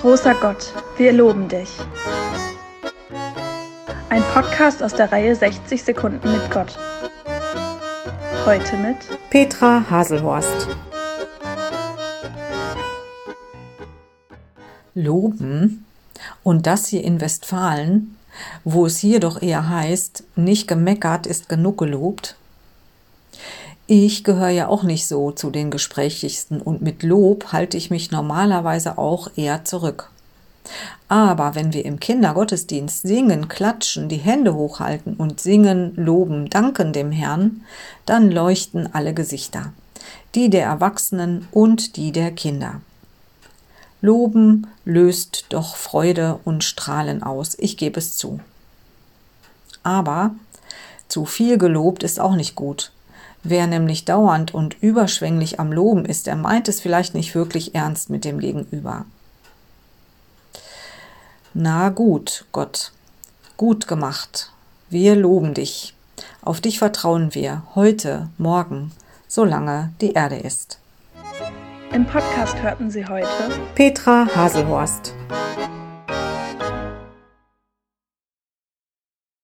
Großer Gott, wir loben dich. Ein Podcast aus der Reihe 60 Sekunden mit Gott. Heute mit Petra Haselhorst. Loben und das hier in Westfalen, wo es hier doch eher heißt, nicht gemeckert ist genug gelobt, ich gehöre ja auch nicht so zu den gesprächigsten und mit Lob halte ich mich normalerweise auch eher zurück. Aber wenn wir im Kindergottesdienst singen, klatschen, die Hände hochhalten und singen, loben, danken dem Herrn, dann leuchten alle Gesichter, die der Erwachsenen und die der Kinder. Loben löst doch Freude und Strahlen aus, ich gebe es zu. Aber zu viel gelobt ist auch nicht gut. Wer nämlich dauernd und überschwänglich am Loben ist, der meint es vielleicht nicht wirklich ernst mit dem Gegenüber. Na gut, Gott, gut gemacht. Wir loben dich. Auf dich vertrauen wir, heute, morgen, solange die Erde ist. Im Podcast hörten Sie heute Petra Haselhorst.